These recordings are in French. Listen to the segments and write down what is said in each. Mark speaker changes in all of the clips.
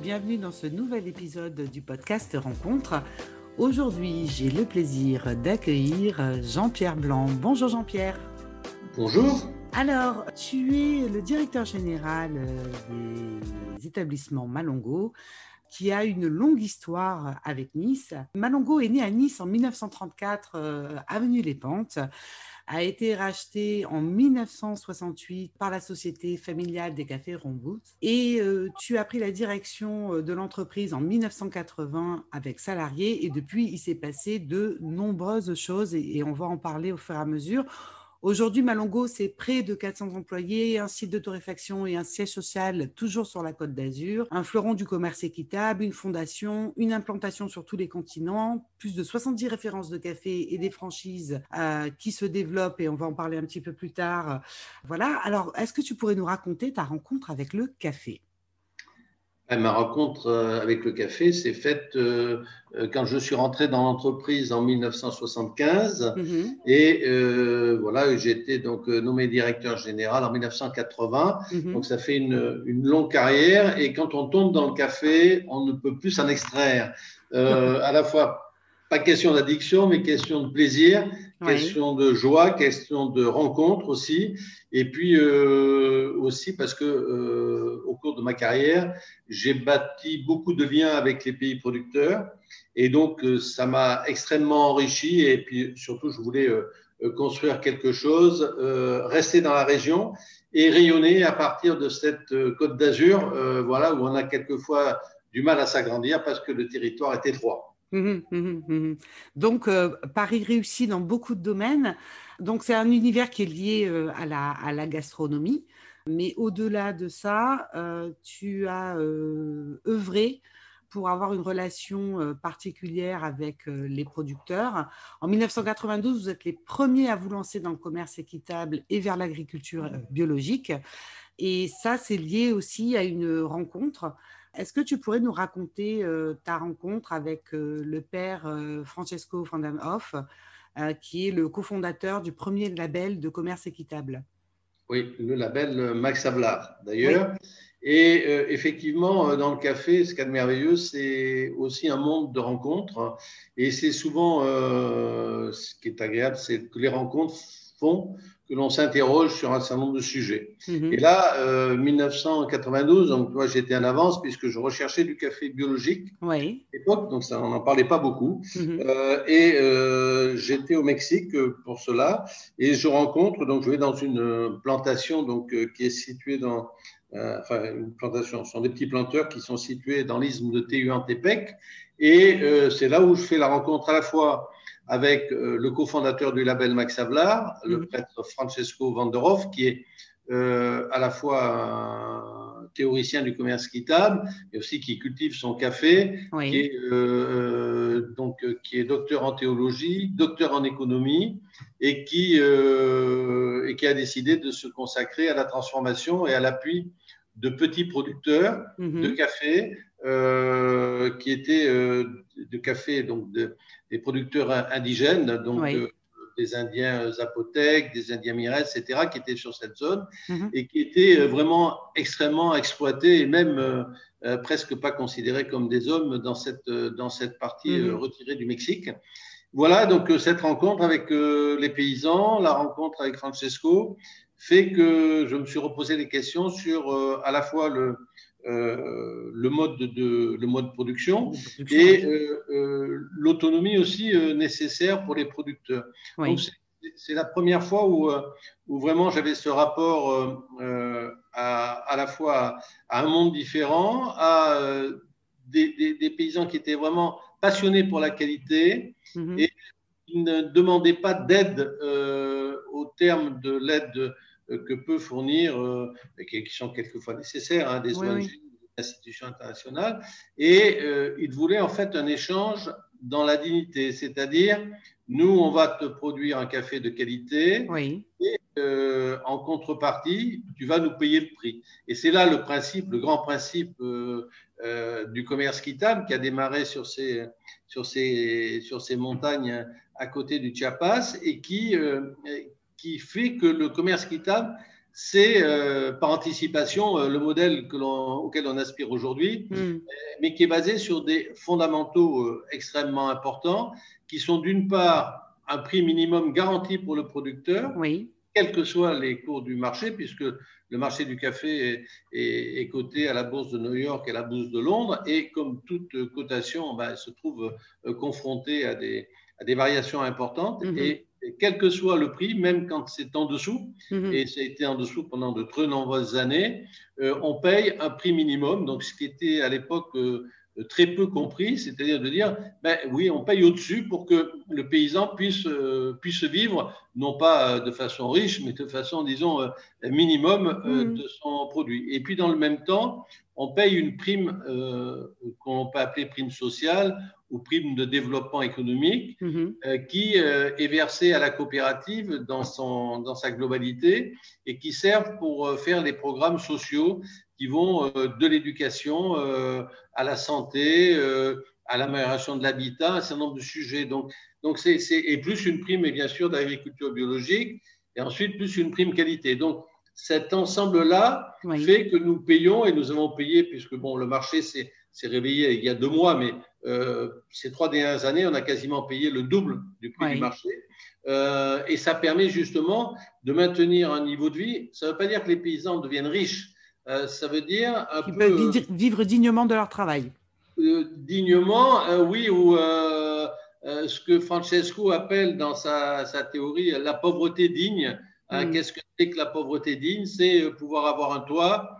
Speaker 1: bienvenue dans ce nouvel épisode du podcast Rencontre. Aujourd'hui, j'ai le plaisir d'accueillir Jean-Pierre Blanc. Bonjour Jean-Pierre.
Speaker 2: Bonjour.
Speaker 1: Alors, tu es le directeur général euh, des établissements Malongo qui a une longue histoire avec Nice. Malongo est né à Nice en 1934, euh, avenue Les Pentes a été racheté en 1968 par la Société familiale des cafés Rombout. Et euh, tu as pris la direction euh, de l'entreprise en 1980 avec salariés. Et depuis, il s'est passé de nombreuses choses et on va en parler au fur et à mesure. Aujourd'hui, Malongo, c'est près de 400 employés, un site de torréfaction et un siège social toujours sur la côte d'Azur, un fleuron du commerce équitable, une fondation, une implantation sur tous les continents, plus de 70 références de café et des franchises euh, qui se développent et on va en parler un petit peu plus tard. Voilà. Alors, est-ce que tu pourrais nous raconter ta rencontre avec le café?
Speaker 2: Ma rencontre euh, avec le café s'est faite euh, euh, quand je suis rentré dans l'entreprise en 1975 mm-hmm. et voilà j'ai été donc nommé directeur général en 1980 mm-hmm. donc ça fait une, une, longue carrière. Et quand on tombe dans le café on ne peut plus s'en extraire. À la fois pas question d'addiction mais question de plaisir question de joie, question de rencontre aussi, et puis euh, aussi parce que euh, au cours de ma carrière, j'ai bâti beaucoup de liens avec les pays producteurs, et donc euh, ça m'a extrêmement enrichi, et puis surtout je voulais construire quelque chose, rester dans la région et rayonner à partir de cette côte d'Azur, voilà où on a quelquefois du mal à s'agrandir parce que le territoire est étroit. Mmh
Speaker 1: mmh mmh Donc, euh, Paris réussit dans beaucoup de domaines. Donc, c'est un univers qui est lié euh, à, la, gastronomie. Mais au-delà de ça, euh, tu as œuvré pour avoir une relation particulière avec les producteurs. En 1992, vous êtes les premiers à vous lancer dans le commerce équitable et vers l'agriculture biologique. Et ça, c'est lié aussi à une rencontre est-ce que tu pourrais nous raconter euh, ta rencontre avec euh, le père euh, Francesco Vandenhoff, qui est le cofondateur du premier label de commerce équitable?
Speaker 2: Oui, le label Max Avlar, d'ailleurs. Et effectivement, dans le café, ce qu'il y a de merveilleux, c'est aussi un monde de rencontres. Et c'est souvent, ce qui est agréable, c'est que les rencontres font que l'on s'interroge sur un certain nombre de sujets. Mhm. Et là, euh, 1992, donc toi j'étais en avance puisque je recherchais du café biologique
Speaker 1: oui.
Speaker 2: à l'époque, donc ça, on n'en parlait pas beaucoup. Mhm. euh, et euh, j'étais au Mexique pour cela, et je rencontre, donc je vais dans une plantation donc euh, qui est située dans, euh, enfin une plantation, ce sont des petits planteurs qui sont situés dans l'isthme de Tehuantepec, et c'est là où je fais la rencontre à la fois avec euh, le cofondateur du label Max Havelaar, le mhm. prêtre Francesco Vanderhoff, qui est euh, à la fois un théoricien du commerce équitable, mais aussi qui cultive son café, qui, est, euh, donc, qui est docteur en théologie, docteur en économie, et qui, et qui a décidé de se consacrer à la transformation et à l'appui de petits producteurs mhm. de café, qui étaient de café donc de, des producteurs indigènes, donc euh, des Indiens Zapotèques, des Indiens Mires, etc., qui étaient sur cette zone mhm. et qui étaient euh, vraiment extrêmement exploités et même euh, presque pas considérés comme des hommes dans cette, dans cette partie mhm. retirée du Mexique. Voilà, donc cette rencontre avec les paysans, la rencontre avec Francesco, fait que je me suis reposé des questions sur à la fois le, euh, le, mode de, le mode de production, et euh, euh, l'autonomie aussi nécessaire pour les producteurs. c'est la première fois où, où vraiment j'avais ce rapport à, à, la fois à un monde différent, à des, des, paysans qui étaient vraiment passionnés pour la qualité mhm. et qui ne demandaient pas d'aide au terme de l'aide que peut fournir, euh, qui, sont quelquefois nécessaires, hein, des ONG, des institutions internationales. Et euh, il voulait en fait un échange dans la dignité, c'est-à-dire nous, on va te produire un café de qualité et en contrepartie, tu vas nous payer le prix. Et c'est là le principe, le grand principe du commerce quittable qui a démarré sur ces, sur ces, sur ces montagnes à côté du Chiapas et qui, qui fait que le commerce équitable c'est par anticipation le modèle que auquel on aspire aujourd'hui, mm. mais qui est basé sur des fondamentaux extrêmement importants, qui sont d'une part un prix minimum garanti pour le producteur,
Speaker 1: oui.
Speaker 2: quels que soient les cours du marché, puisque le marché du café est, coté à la bourse de New York et à la bourse de Londres, et comme toute cotation, ben, elle se trouve euh, confrontée à des, à des variations importantes. Mhm. Et, quel que soit le prix, même quand c'est en dessous, mhm. et ça a été en dessous pendant de très nombreuses années, euh, on paye un prix minimum. Donc, ce qui était à l'époque euh, très peu compris, c'est-à-dire de dire, ben oui, on paye au-dessus pour que le paysan puisse, euh, puisse vivre, non pas de façon riche, mais de façon, disons, minimum mm. de son produit. Et puis, dans le même temps, on paye une prime qu'on peut appeler prime sociale ou prime de développement économique, mm-hmm. qui est versée à la coopérative dans, son, dans sa globalité et qui sert pour faire les programmes sociaux qui vont euh, de l'éducation euh, à la santé, euh, à l'amélioration de l'habitat, un certain nombre de sujets. Donc, donc c'est, et plus une prime, bien sûr, d'agriculture biologique, et ensuite plus une prime qualité. Donc, cet ensemble-là fait que nous payons, et nous avons payé, puisque bon, le marché s'est, réveillé il y a deux mois, mais ces trois dernières années, on a quasiment payé le double du prix du marché. et ça permet justement de maintenir un niveau de vie. Ça ne veut pas dire que les paysans deviennent riches, euh, ça veut dire
Speaker 1: un peuvent vivre dignement de leur travail.
Speaker 2: Euh, dignement, euh, oui, ou ce que Francesco appelle dans sa, théorie la pauvreté digne. Hein, mm. Qu'est-ce que c'est que la pauvreté digne? C'est pouvoir avoir un toit,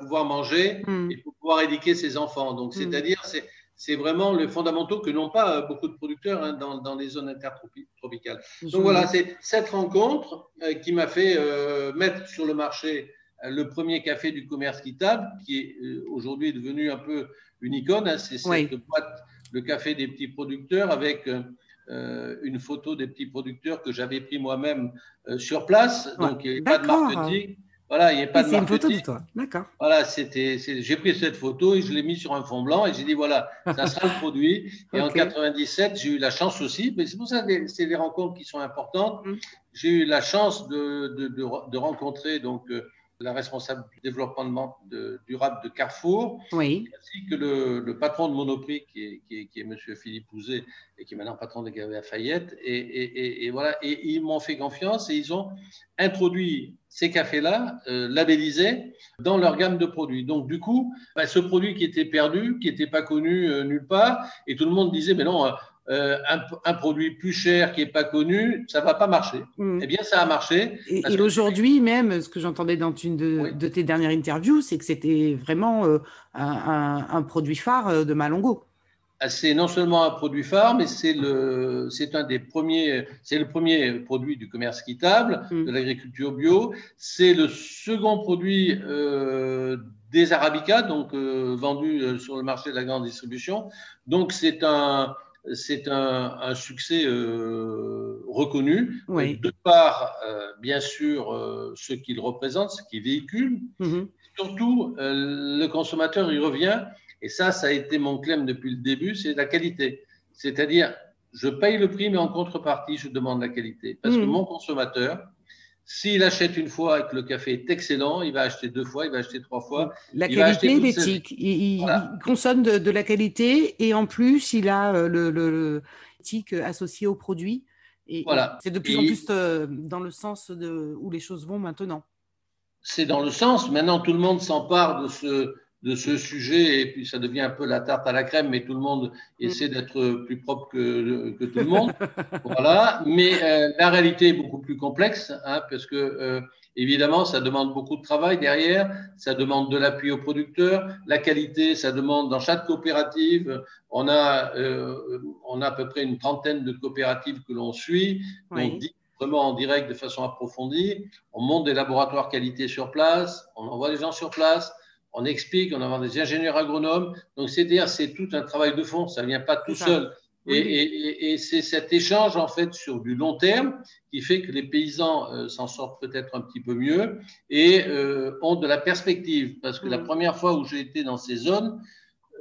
Speaker 2: pouvoir manger mm. et pouvoir éduquer ses enfants. Donc, mm. c'est-à-dire, c'est vraiment les fondamentaux que n'ont pas beaucoup de producteurs hein, dans, les zones intertropicales. Donc voilà, c'est cette rencontre qui m'a fait mettre sur le marché le premier café du commerce quittable, qui est euh, aujourd'hui devenu un peu une icône. Hein, c'est cette boîte, le café des petits producteurs, avec euh, une photo des petits producteurs que j'avais pris moi-même euh, sur place. Donc, il n'y a pas de marketing. Voilà, il n'y a pas de
Speaker 1: C'est une photo de toi, d'accord.
Speaker 2: Voilà, c'était, j'ai pris cette photo et je l'ai mis sur un fond blanc et j'ai dit voilà, ça sera le produit. Et en 97, j'ai eu la chance aussi, mais c'est pour ça que c'est des rencontres qui sont importantes. Mm. J'ai eu la chance de, de, de, rencontrer donc la responsable du développement durable de Carrefour,
Speaker 1: oui.
Speaker 2: ainsi que le, patron de Monoprix, qui est, qui, est, M. Philippe Ouzet, et qui est maintenant patron de Galeries Lafayette. Et, et, voilà, et ils m'ont fait confiance et ils ont introduit ces cafés-là, euh, labellisés, dans leur gamme de produits. Donc, du coup, bah, ce produit qui était perdu, qui n'était pas connu euh, nulle part, et tout le monde disait, mais non, euh, un, produit plus cher qui n'est pas connu, ça ne va pas marcher. Mm. Eh bien, ça a marché.
Speaker 1: Et, aujourd'hui, même, ce que j'entendais dans une de, tes dernières interviews, c'est que c'était vraiment euh, un, produit phare euh, de Malongo.
Speaker 2: Ah, c'est non seulement un produit phare, mais c'est le, c'est un des premiers, c'est le premier produit du commerce équitable, mm. de l'agriculture bio. C'est le second produit des arabicas, donc vendu sur le marché de la grande distribution. Donc c'est un, c'est un, succès euh, reconnu, de par, euh, bien sûr, euh, ce qu'il représente, ce qu'il véhicule. Mhm. Surtout, le consommateur y revient, et ça, ça a été mon claim depuis le début, c'est la qualité. C'est-à-dire, je paye le prix, mais en contrepartie, je demande la qualité. Parce que mhm. mon consommateur, s'il achète une fois et que le café est excellent, il va acheter deux fois, il va acheter trois fois.
Speaker 1: La qualité, l'éthique. Il, consomme de, la qualité et en plus, il a euh, le, l'éthique associé au produit. Et
Speaker 2: voilà.
Speaker 1: c'est de plus en plus euh, dans le sens de, où les choses vont maintenant.
Speaker 2: C'est dans le sens. Maintenant, tout le monde s'empare de ce, de ce sujet et puis ça devient un peu la tarte à la crème, mais tout le monde mm. essaie d'être plus propre que, que, tout le monde. voilà. Mais euh, la réalité est beaucoup plus complexe hein, parce que euh, évidemment ça demande beaucoup de travail derrière, ça demande de l'appui aux producteurs, la qualité, ça demande dans chaque coopérative. On a, euh, on a à peu près une trentaine de coopératives que l'on suit. On dit vraiment en direct de façon approfondie. On monte des laboratoires qualité sur place, on envoie des gens sur place on explique, on a des ingénieurs agronomes. Donc, c'est-à-dire, c'est tout un travail de fond, ça ne vient pas tout seul. Et, c'est cet échange, en fait, sur du long terme qui fait que les paysans euh, s'en sortent peut-être un petit peu mieux et euh, ont de la perspective. Parce que la mm. première fois où j'ai été dans ces zones,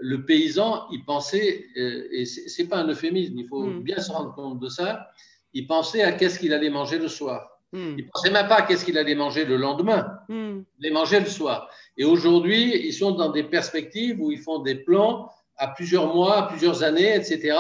Speaker 2: le paysan, il pensait, euh, et c'est pas un euphémisme, il faut mm. bien se rendre compte de ça, il pensait à qu'est-ce qu'il allait manger le soir. Ils ne pensaient même pas qu'est-ce qu'il allait manger le lendemain. Il allait manger le soir. Et aujourd'hui, ils sont dans des perspectives où ils font des plans à plusieurs mois, à plusieurs années, etc.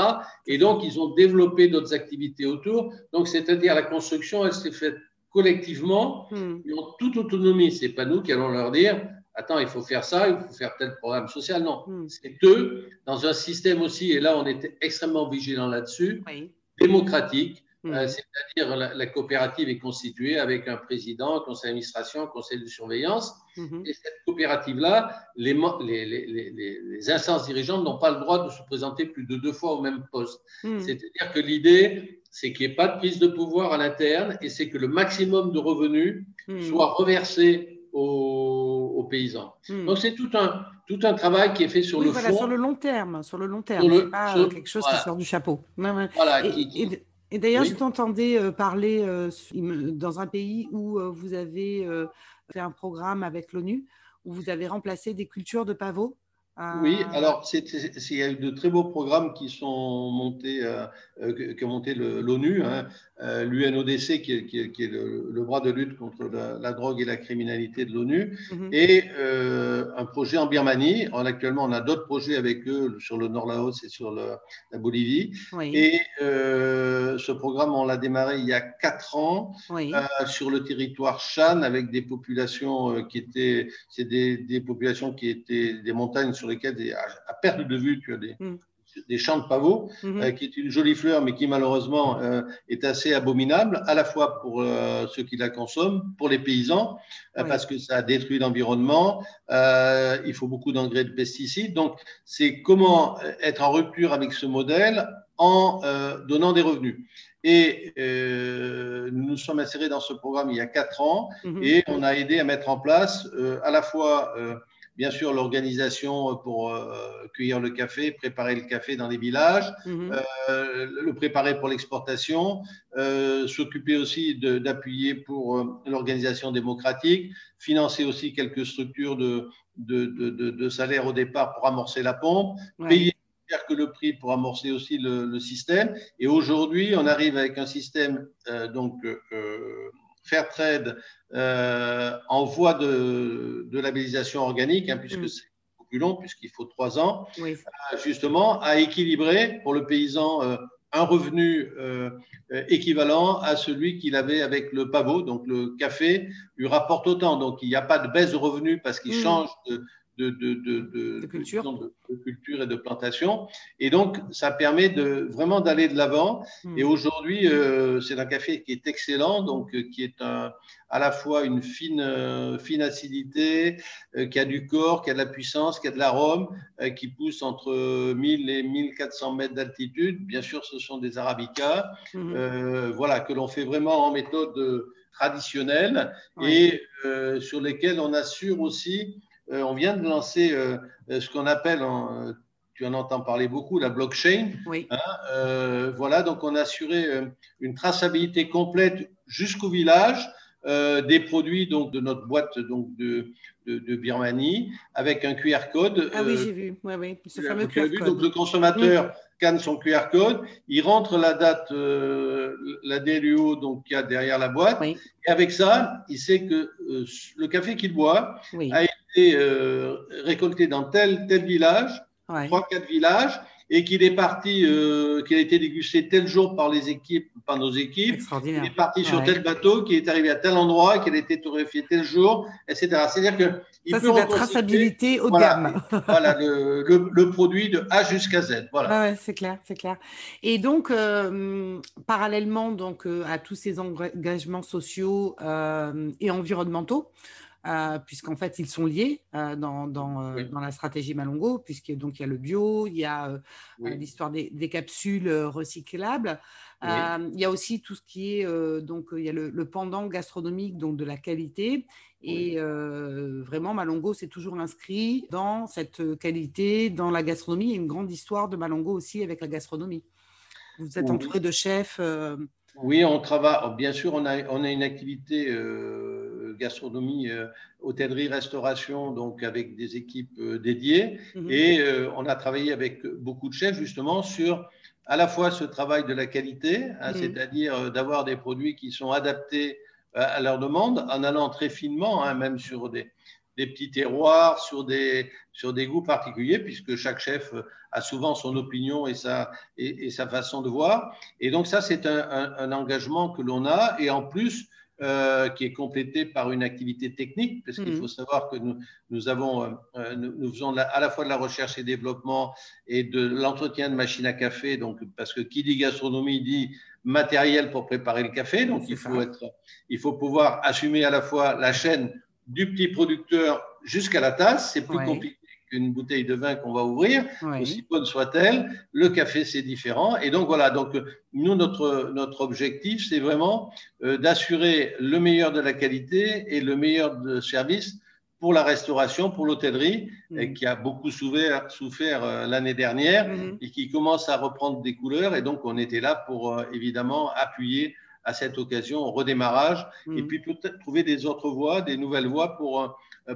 Speaker 2: Et donc, ils ont développé d'autres activités autour. Donc, c'est-à-dire la construction, elle s'est faite collectivement, hmm. en toute autonomie. C'est pas nous qui allons leur dire, attends, il faut faire ça, il faut faire tel programme social. Non, hmm. c'est eux, dans un système aussi, et là, on était extrêmement vigilants là-dessus, démocratique, hmm. euh, c'est-à-dire la, coopérative est constituée avec un président, un conseil d'administration, un conseil de surveillance. Et cette coopérative-là, les, les, les, les, instances dirigeantes n'ont pas le droit de se présenter plus de deux fois au même poste. C'est-à-dire que l'idée, c'est qu'il n'y ait pas de prise de pouvoir à l'interne et c'est que le maximum de revenus hmm. soit reversé aux, paysans. Hmm. Donc c'est tout un, tout un travail qui est fait sur le
Speaker 1: voilà,
Speaker 2: fond.
Speaker 1: Sur le long terme, sur le long terme, c'est pas quelque chose qui sort du chapeau. Voilà, et, d'ailleurs, je t'entendais euh, parler euh, dans un pays où euh, vous avez fait un programme avec l'ONU, où vous avez remplacé des cultures de pavots
Speaker 2: oui, ah. alors il y a eu de très beaux programmes qui sont montés, euh, euh que, monté l'ONU, hein, euh, l'UNODC qui est, qui est, le, bras de lutte contre la, drogue et la criminalité de l'ONU, mhm. et euh, un projet en Birmanie. actuellement, on a d'autres projets avec eux sur le Nord-Laos et sur la Bolivie. Et ce programme, on l'a démarré il y a quatre ans sur le territoire Shan avec des populations qui étaient, c'est des, des populations qui étaient des montagnes sur lesquels, à, perte de vue, tu as des, mm. des champs de pavots, mm-hmm. euh, qui est une jolie fleur, mais qui malheureusement euh, est assez abominable, à la fois pour euh, ceux qui la consomment, pour les paysans, parce que ça détruit l'environnement, il faut beaucoup d'engrais de pesticides. Donc, c'est comment être en rupture avec ce modèle en donnant des revenus. Et nous nous sommes insérés dans ce programme il y a quatre ans mm-hmm. et on a aidé à mettre en place à la fois bien sûr l'organisation pour euh, cueillir le café, préparer le café dans les villages, mhm. euh, le préparer pour l'exportation, euh, s'occuper aussi de, pour l'organisation démocratique, financer aussi quelques structures de, de, de, salaire au départ pour amorcer la pompe, payer que le prix pour amorcer aussi le, système. Et aujourd'hui, on arrive avec un système donc fair trade euh, en voie de, labellisation organique, hein, puisque mm. c'est beaucoup plus long, puisqu'il faut trois ans, euh, justement, à équilibrer pour le paysan euh, un revenu équivalent à celui qu'il avait avec le pavot. Donc le café lui rapporte autant. Donc il n'y a pas de baisse de revenus parce qu'il mm. change de, de, de, de, de, culture. de, culture. et de plantation. Et donc, ça permet de, vraiment d'aller de l'avant. Hmm. Et aujourd'hui, euh, c'est un café qui est excellent, donc euh, qui est un, à la fois une fine, euh, fine acidité, qui a du corps, qui a de la puissance, qui a de l'arôme, qui pousse entre 1000 et 1400 mètres d'altitude. Bien sûr, ce sont des arabicas, hmm. voilà, que l'on fait vraiment en méthode traditionnelle et sur lesquels on assure aussi euh, on vient de lancer euh, ce qu'on appelle, euh, tu en entends parler beaucoup, la blockchain.
Speaker 1: Oui.
Speaker 2: Hein, voilà, donc on a assuré une traçabilité complète jusqu'au village. des produits donc de notre boîte donc de, de, Birmanie avec un QR code.
Speaker 1: Ah oui, j'ai vu. Ouais, oui, ce fameux QR code.
Speaker 2: Donc le consommateur scanne son QR code, il rentre la date, la DLUO donc qu'il y a derrière la boîte, et avec ça, il sait que le café qu'il boit a été euh, récolté dans tel, tel village, trois, quatre villages, et qu'il est parti, euh, qu'il a été dégusté tel jour par les équipes, par nos équipes. Il est parti sur tel bateau, qu'il est arrivé à tel endroit, qu'il a été torréfié tel jour, etc. C'est-à-dire que
Speaker 1: ça, c'est la traçabilité haut de gamme.
Speaker 2: voilà, le, le, produit de A jusqu'à Z. Voilà.
Speaker 1: c'est clair, c'est clair. Et donc, euh, parallèlement donc, à tous ces engagements sociaux et environnementaux, euh, puisqu'en fait, ils sont liés euh, dans, dans, euh, dans, la stratégie Malongo, puisqu'il donc, il y a le bio, il y a l'histoire des, des, capsules recyclables. il y a aussi tout ce qui est, donc, il y a le, pendant gastronomique, donc de la qualité. Et vraiment, Malongo s'est toujours inscrit dans cette qualité, dans la gastronomie. Il y a une grande histoire de Malongo aussi avec la gastronomie. Vous êtes entouré de chefs.
Speaker 2: Oui, on travaille. Bien sûr, on a, on a une activité gastronomie, euh, hôtellerie, restauration, donc avec des équipes euh, dédiées. Mhm. Et euh, on a travaillé avec beaucoup de chefs justement sur à la fois ce travail de la qualité, hein, mhm. c'est-à-dire d'avoir des produits qui sont adaptés à leur demande en allant très finement, hein, même sur des, des petits terroirs, sur des, sur des goûts particuliers, puisque chaque chef a souvent son opinion et sa, et, sa façon de voir. Et donc ça, c'est un, un, engagement que l'on a, et en plus, euh, qui est complété par une activité technique, parce qu'il mmh. faut savoir que nous, nous, avons, euh, nous, faisons à la fois de la recherche et développement et de l'entretien de machines à café, donc, parce que qui dit gastronomie dit matériel pour préparer le café, donc il faut, être, il faut pouvoir assumer à la fois la chaîne du petit producteur jusqu'à la tasse. C'est plus compliqué qu'une bouteille de vin qu'on va ouvrir, aussi bonne soit-elle. Le café, c'est différent. Et donc voilà, donc nous, notre, notre objectif, c'est vraiment euh, d'assurer le meilleur de la qualité et le meilleur de service pour la restauration, pour l'hôtellerie, mm. qui a beaucoup souffert, souffert euh, l'année dernière mm-hmm. et qui commence à reprendre des couleurs. Et donc, on était là pour euh, évidemment appuyer à cette occasion au redémarrage et mm. puis peut-être trouver des autres voies, des nouvelles voies pour, euh,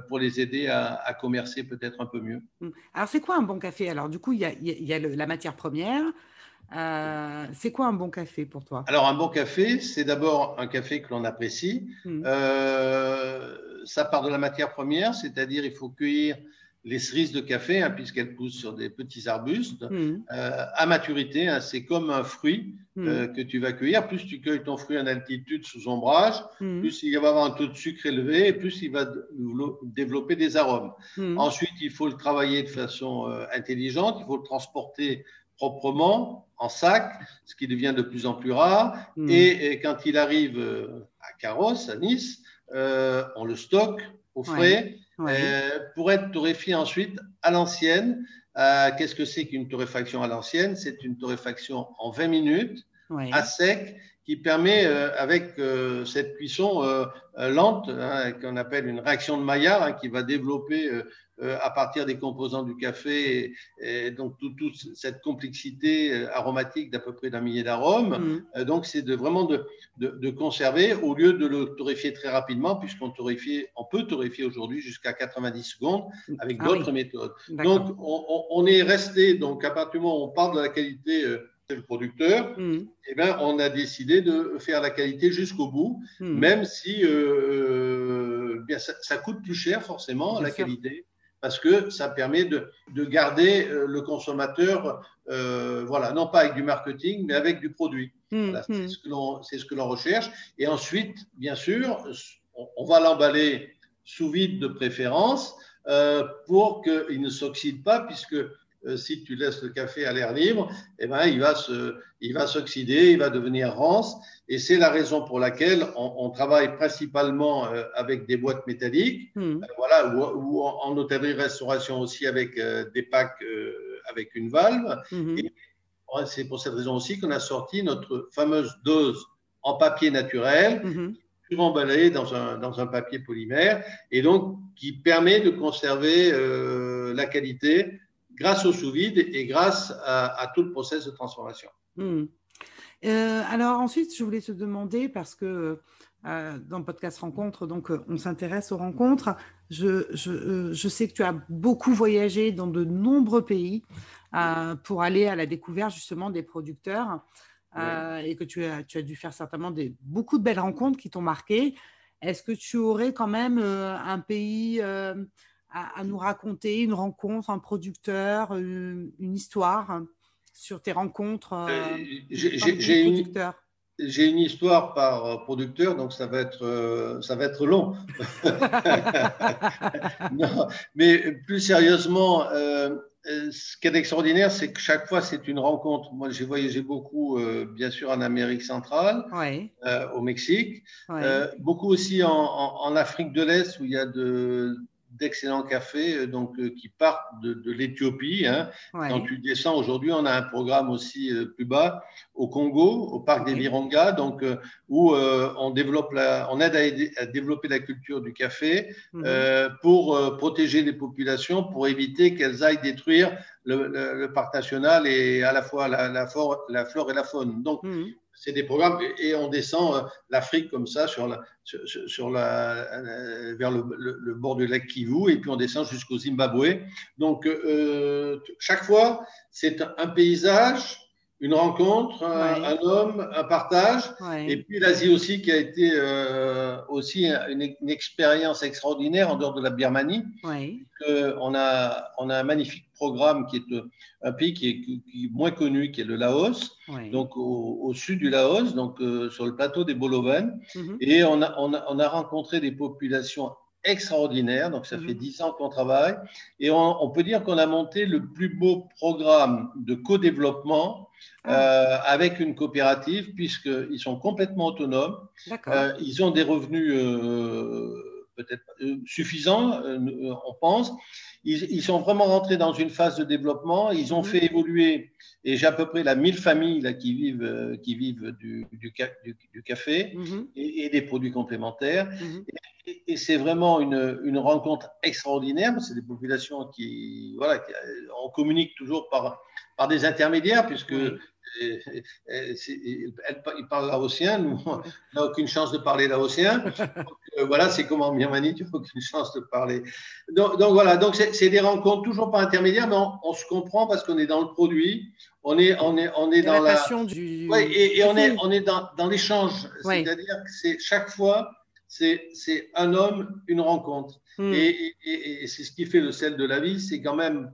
Speaker 2: pour les aider à, commercer peut-être un peu mieux.
Speaker 1: Mm. Alors, c'est quoi un bon café? Alors, du coup, il y a, y a la matière première. Euh, c'est quoi un bon café pour toi?
Speaker 2: Alors, un bon café, c'est d'abord un café que l'on apprécie. Mm. Euh, ça part de la matière première, c'est-à-dire il faut cueillir les cerises de café, hein, puisqu'elles poussent sur des petits arbustes, mmh. euh, à maturité. Hein, c'est comme un fruit mmh. euh, que tu vas cueillir. Plus tu cueilles ton fruit en altitude sous ombrage, mmh. plus il va avoir un taux de sucre élevé, et plus il va développer des arômes. Ensuite, il faut le travailler de façon euh, intelligente. Il faut le transporter proprement en sac, ce qui devient de plus en plus rare. Et, quand il arrive à Carrosse, à Nice, on le stocke au frais. Euh, pour être torréfié ensuite à l'ancienne. Euh, qu'est-ce que c'est qu'une torréfaction à l'ancienne? C'est une torréfaction en 20 minutes, à sec, qui permet, euh, avec cette cuisson lente, hein, qu'on appelle une réaction de Maillard, hein, qui va développer euh, à partir des composants du café, et, donc toute cette complexité euh, aromatique d'à peu près d'un millier d'arômes. Mm. Euh, donc c'est de, vraiment de, de, conserver au lieu de le torréfier très rapidement, puisqu'on torréfie, on peut torréfier aujourd'hui jusqu'à 90 secondes avec ah d'autres méthodes. Donc on, on, est resté, donc à partir du moment où on parle de la qualité c'est le producteur, mm. eh ben, on a décidé de faire la qualité jusqu'au bout, mm. même si bien, ça, coûte plus cher forcément, la qualité parce que ça permet de, de garder euh, le consommateur, euh, voilà, non pas avec du marketing, mais avec du produit. Mmh, mmh. c'est ce que l'on recherche. Et ensuite, bien sûr, on, va l'emballer sous vide de préférence euh, pour qu'il ne s'oxyde pas, puisque euh, si tu laisses le café à l'air libre, eh ben, il va se, il va s'oxyder, il va devenir rance. Et c'est la raison pour laquelle on, travaille principalement euh, avec des boîtes métalliques, hmm. euh, voilà, ou, en hôtellerie-restauration aussi avec des packs avec une valve. Hmm. Et c'est pour cette raison aussi qu'on a sorti notre fameuse dose en papier naturel. Mm emballée dans un, dans un papier polymère et donc qui permet de conserver la qualité grâce au sous-vide et grâce à, tout le process de transformation.
Speaker 1: Hmm. Euh, alors ensuite, je voulais te demander, parce que euh, dans le podcast Rencontre, donc euh, on s'intéresse aux rencontres, je, je, je, sais que tu as beaucoup voyagé dans de nombreux pays pour aller à la découverte justement des producteurs et que tu as, tu as dû faire certainement des, beaucoup de belles rencontres qui t'ont marqué. Est-ce que tu aurais quand même un pays à, nous raconter une rencontre, un producteur, une, histoire sur tes rencontres euh, euh,
Speaker 2: J'ai une, une, histoire par producteur, donc ça va être, euh, ça va être long. mais plus sérieusement, ce qui est extraordinaire, c'est que chaque fois, c'est une rencontre. Moi, j'ai voyagé beaucoup, bien sûr, en Amérique centrale, au Mexique, beaucoup aussi en, en Afrique de l'Est, où il y a de d'excellents cafés euh, donc, euh, qui partent de, de l'Éthiopie. Hein. Quand tu descends aujourd'hui, on a un programme aussi euh, plus bas au Congo, au parc des Virunga, donc, où on, développe la, on aide à, développer la culture du café mhm. pour protéger les populations, pour éviter qu'elles aillent détruire le, le, parc national et à la fois la, la, flore, la flore et la faune. Donc, mhm c'est des programmes et on descend euh, l'Afrique comme ça sur la, sur, la, euh, vers le, bord du lac Kivu et puis on descend jusqu'au Zimbabwe. Donc euh, chaque fois, c'est un paysage une rencontre, un, homme, un partage. Et puis l'Asie aussi, qui a été euh, aussi une, expérience extraordinaire en dehors de la Birmanie. on, a, on a un magnifique programme qui est euh, un pays qui est, moins connu, qui est le Laos, donc au, sud du Laos, donc euh, sur le plateau des Boloven. Et on a, on, a, on a rencontré des populations extraordinaire. Donc, ça fait mhm. dix ans qu'on travaille. Et on, peut dire qu'on a monté le plus beau programme de co-développement ah. euh, avec une coopérative, puisqu'ils sont complètement autonomes. Euh, ils ont des revenus euh, peut-être suffisants, on pense. Ils, sont vraiment rentrés dans une phase de développement. Ils ont mhm. fait évoluer, et j'ai à peu près la 1000 familles là, qui vivent, qui vivent du, du, du, café mhm. et, des produits complémentaires et c'est vraiment une, une, rencontre extraordinaire. C'est des populations qui, voilà, on communique toujours par, par des intermédiaires, puisque ils parlent laotien, nous, on n'a aucune chance de parler laotien. Euh, voilà, c'est comme en Birmanie, tu n'as aucune chance de parler. Donc, voilà, donc c'est des rencontres toujours par intermédiaire, mais on, se comprend parce qu'on est dans le produit, on est, on est, on est dans la.
Speaker 1: passion du.
Speaker 2: Ouais, et, on, est, on est dans, dans l'échange. C'est-à-dire que c'est chaque fois c'est un homme, une rencontre. Hmm. Et, c'est ce qui fait le sel de la vie, c'est quand même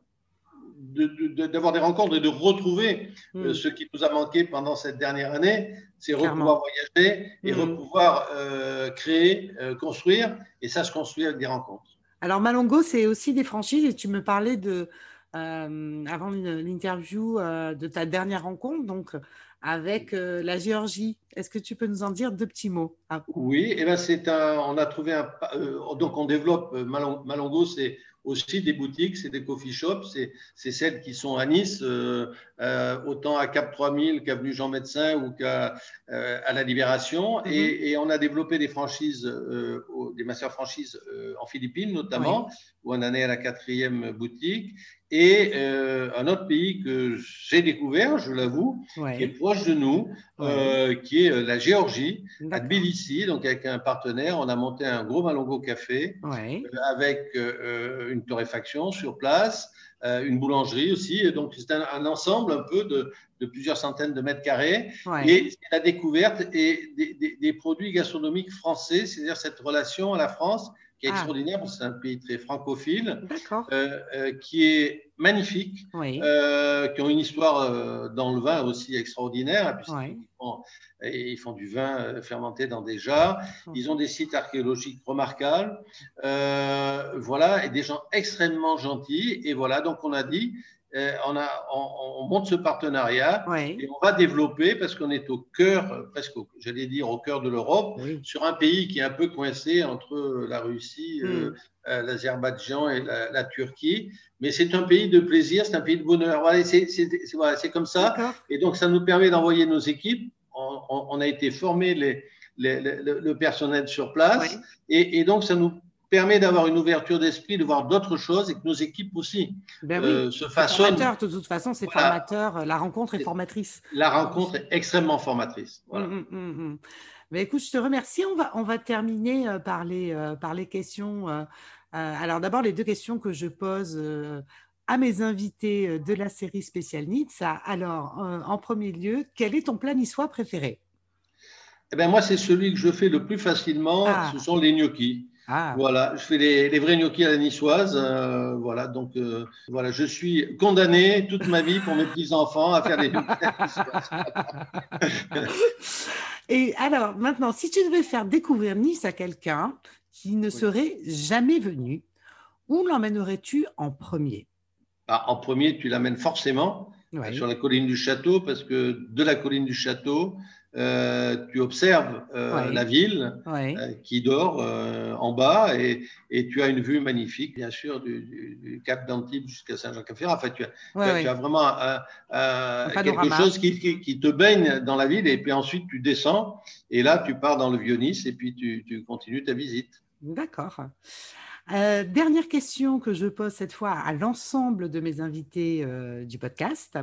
Speaker 2: d'avoir des rencontres et de retrouver euh, hmm. ce qui nous a manqué pendant cette dernière année, c'est repouvoir voyager et hmm. repouvoir euh, créer, euh, construire, et ça se construit avec des rencontres.
Speaker 1: Alors Malongo, c'est aussi des franchises, et tu me parlais de, avant l'interview de ta dernière rencontre, donc avec la Géorgie. Est-ce que tu peux nous en dire deux petits mots?
Speaker 2: Ah. Oui, et ben c'est un, on a trouvé un, donc on développe Malongo, c'est aussi des boutiques, c'est des coffee shops, c'est celles qui sont à Nice, autant à Cap 3000 qu'avenue Jean Médecin ou qu'à à la Libération. Mm-hmm. et, on a développé des franchises, des master franchises en Philippines notamment, où on en est à la quatrième boutique. Et euh, un autre pays que j'ai découvert, je l'avoue, qui est proche de nous, euh, qui est euh, la Géorgie, à Tbilissi. Donc, avec un partenaire, on a monté un gros Malongo Café avec une torréfaction sur place, une boulangerie aussi. Donc, c'est un, ensemble un peu de, plusieurs centaines de mètres carrés. Et c'est la découverte et des, des produits gastronomiques français, c'est-à-dire cette relation à la France qui est ah. extraordinaire que c'est un pays très francophile, euh, euh, qui est magnifique, euh, qui ont une histoire dans le vin aussi extraordinaire, puisqu'ils font, ils font du vin fermenté dans des jarres. Ils ont des sites archéologiques remarquables, voilà, et des gens extrêmement gentils. Et voilà, donc on a dit, euh, on, a, on, monte ce partenariat et on va développer parce qu'on est au cœur, presque, j'allais dire, au cœur de l'Europe, sur un pays qui est un peu coincé entre la Russie, euh, hmm. euh, l'Azerbaïdjan et la, Turquie. Mais c'est un pays de plaisir, c'est un pays de bonheur. Voilà, c'est comme ça. Et donc, ça nous permet d'envoyer nos équipes. On, a été formé les, le personnel sur place. Et, et, donc, ça nous permet d'avoir une ouverture d'esprit, de voir d'autres choses et que nos équipes aussi
Speaker 1: ben euh, se façonnent. de toute façon, c'est formateur. La rencontre est formatrice.
Speaker 2: La rencontre est extrêmement formatrice.
Speaker 1: Voilà. Hum, hum, hum, ben, écoute, je te remercie. On va, on va terminer euh, par, les, euh, par les questions. alors d'abord, les deux questions que je pose à mes invités de la série Spécial Needs. Alors, en premier lieu, quel est ton plat niçois préféré?
Speaker 2: Eh ben, Moi, c'est celui que je fais le plus facilement. Ah. Ce sont les gnocchis. Ah. Voilà, je fais les, vrais gnocchis à la niçoise. Euh, voilà, donc euh, voilà, je suis condamné toute ma vie pour mes petits-enfants à faire des gnocchis
Speaker 1: Et alors, maintenant, si tu devais faire découvrir Nice à quelqu'un qui ne serait jamais venu, où l'emmènerais-tu en premier?
Speaker 2: Ah, En premier, tu l'amènes forcément sur la colline du château, parce que de la colline du château, euh, tu observes euh, la ville euh, qui dort en bas et, et, tu as une vue magnifique, bien sûr, du, Cap d'Antibes jusqu'à Saint-Jean-Cap-Ferrat. Enfin, tu as, tu as vraiment quelque chose qui, qui, te baigne dans la ville et puis ensuite tu descends et là tu pars dans le Vieux-Nice et puis tu, tu continues ta visite.
Speaker 1: D'accord. dernière question que je pose cette fois à l'ensemble de mes invités du podcast.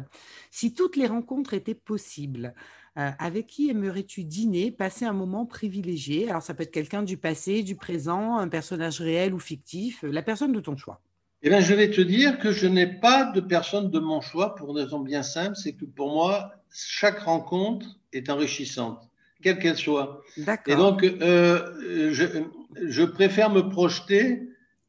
Speaker 1: Si toutes les rencontres étaient possibles, euh, avec qui aimerais-tu dîner, passer un moment privilégié? Alors, ça peut être quelqu'un du passé, du présent, un personnage réel ou fictif, euh, la personne de ton choix.
Speaker 2: Eh bien, je vais te dire que je n'ai pas de personne de mon choix pour une raison bien simple, c'est que pour moi, chaque rencontre est enrichissante, quelle qu'elle soit.
Speaker 1: D'accord.
Speaker 2: Et donc, euh, je, je, préfère me projeter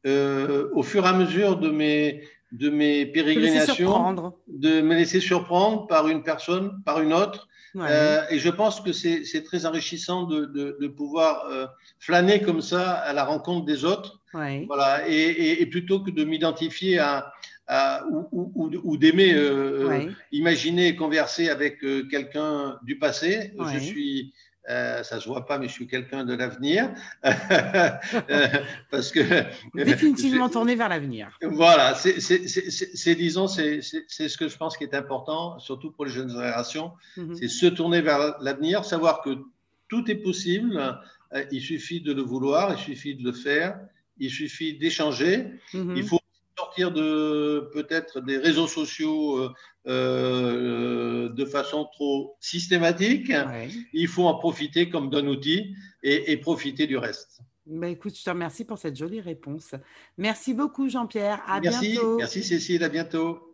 Speaker 2: euh, au fur et à mesure de mes, de mes pérégrinations, de me laisser surprendre par une personne, par une autre. Euh, et je pense que c'est très enrichissant de, de, de pouvoir euh, flâner comme ça à la rencontre des autres. Voilà, et, et, et, plutôt que de m'identifier à, à, ou, ou, ou d'aimer euh, imaginer et converser avec quelqu'un du passé, je suis euh, ça se voit pas, mais je suis quelqu'un de l'avenir.
Speaker 1: Euh, parce que définitivement tourné vers l'avenir.
Speaker 2: Voilà, c'est disons, c'est ce que je pense qui est important, surtout pour les jeunes générations, mhm. c'est se tourner vers l'avenir, savoir que tout est possible. Euh, il suffit de le vouloir, il suffit de le faire, il suffit d'échanger. Mhm. Il faut sortir de peut-être des réseaux sociaux euh, euh, de façon trop systématique. Il faut en profiter comme d'un outil et, profiter du reste.
Speaker 1: Bah écoute, je te remercie pour cette jolie réponse. Merci beaucoup, Jean-Pierre. À
Speaker 2: merci,
Speaker 1: bientôt.
Speaker 2: Merci, Cécile. À bientôt.